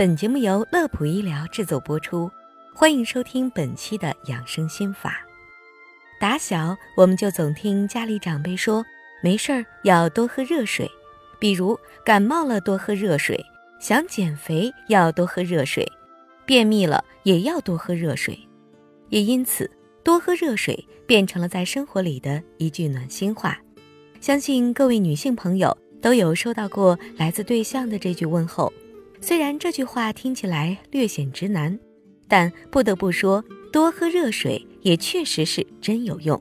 本节目由乐普医疗制作播出，欢迎收听本期的养生心法。打小我们就总听家里长辈说，没事儿要多喝热水，比如感冒了多喝热水，想减肥要多喝热水，便秘了也要多喝热水。也因此，多喝热水变成了在生活里的一句暖心话。相信各位女性朋友都有收到过来自对象的这句问候。虽然这句话听起来略显直男，但不得不说，多喝热水也确实是真有用。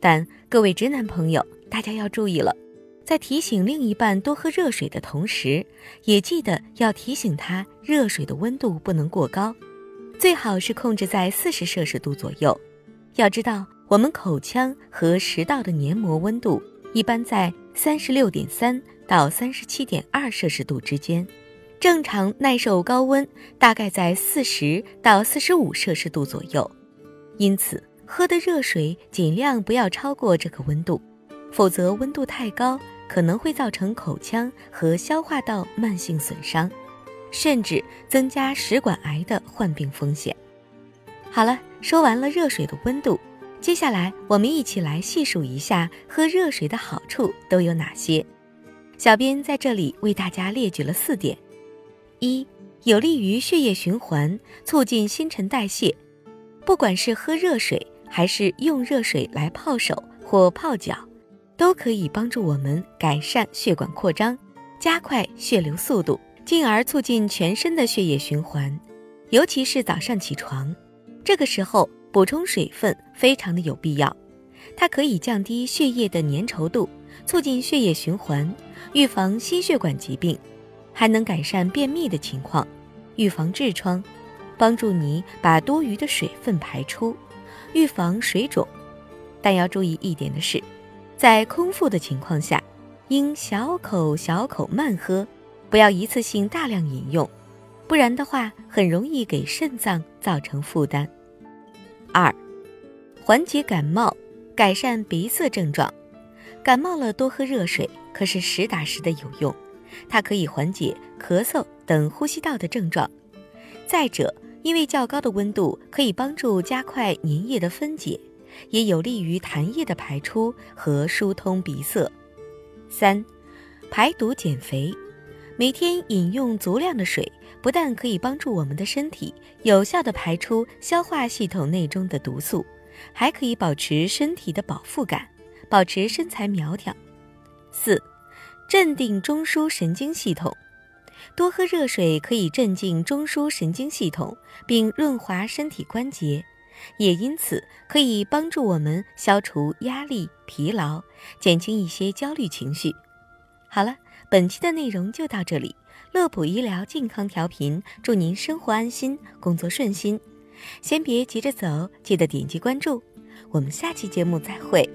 但各位直男朋友，大家要注意了，在提醒另一半多喝热水的同时，也记得要提醒他，热水的温度不能过高，最好是控制在四十摄氏度左右。要知道，我们口腔和食道的黏膜温度一般在三十六点三到三十七点二摄氏度之间。正常耐受高温大概在四十到四十五摄氏度左右，因此喝的热水尽量不要超过这个温度，否则温度太高可能会造成口腔和消化道慢性损伤，甚至增加食管癌的患病风险。好了，说完了热水的温度，接下来我们一起来细数一下喝热水的好处都有哪些。小编在这里为大家列举了四点。一有利于血液循环，促进新陈代谢。不管是喝热水，还是用热水来泡手或泡脚，都可以帮助我们改善血管扩张，加快血流速度，进而促进全身的血液循环。尤其是早上起床，这个时候补充水分非常的有必要。它可以降低血液的粘稠度，促进血液循环，预防心血管疾病。还能改善便秘的情况，预防痔疮，帮助你把多余的水分排出，预防水肿。但要注意一点的是，在空腹的情况下，应小口小口慢喝，不要一次性大量饮用，不然的话很容易给肾脏造成负担。二，缓解感冒，改善鼻塞症状。感冒了多喝热水，可是实打实的有用。它可以缓解咳嗽等呼吸道的症状。再者，因为较高的温度可以帮助加快粘液的分解，也有利于痰液的排出和疏通鼻塞。三、排毒减肥。每天饮用足量的水，不但可以帮助我们的身体有效地排出消化系统内中的毒素，还可以保持身体的饱腹感，保持身材苗条。四。镇定中枢神经系统，多喝热水可以镇静中枢神经系统，并润滑身体关节，也因此可以帮助我们消除压力、疲劳，减轻一些焦虑情绪。好了，本期的内容就到这里。乐普医疗健康调频，祝您生活安心，工作顺心。先别急着走，记得点击关注。我们下期节目再会。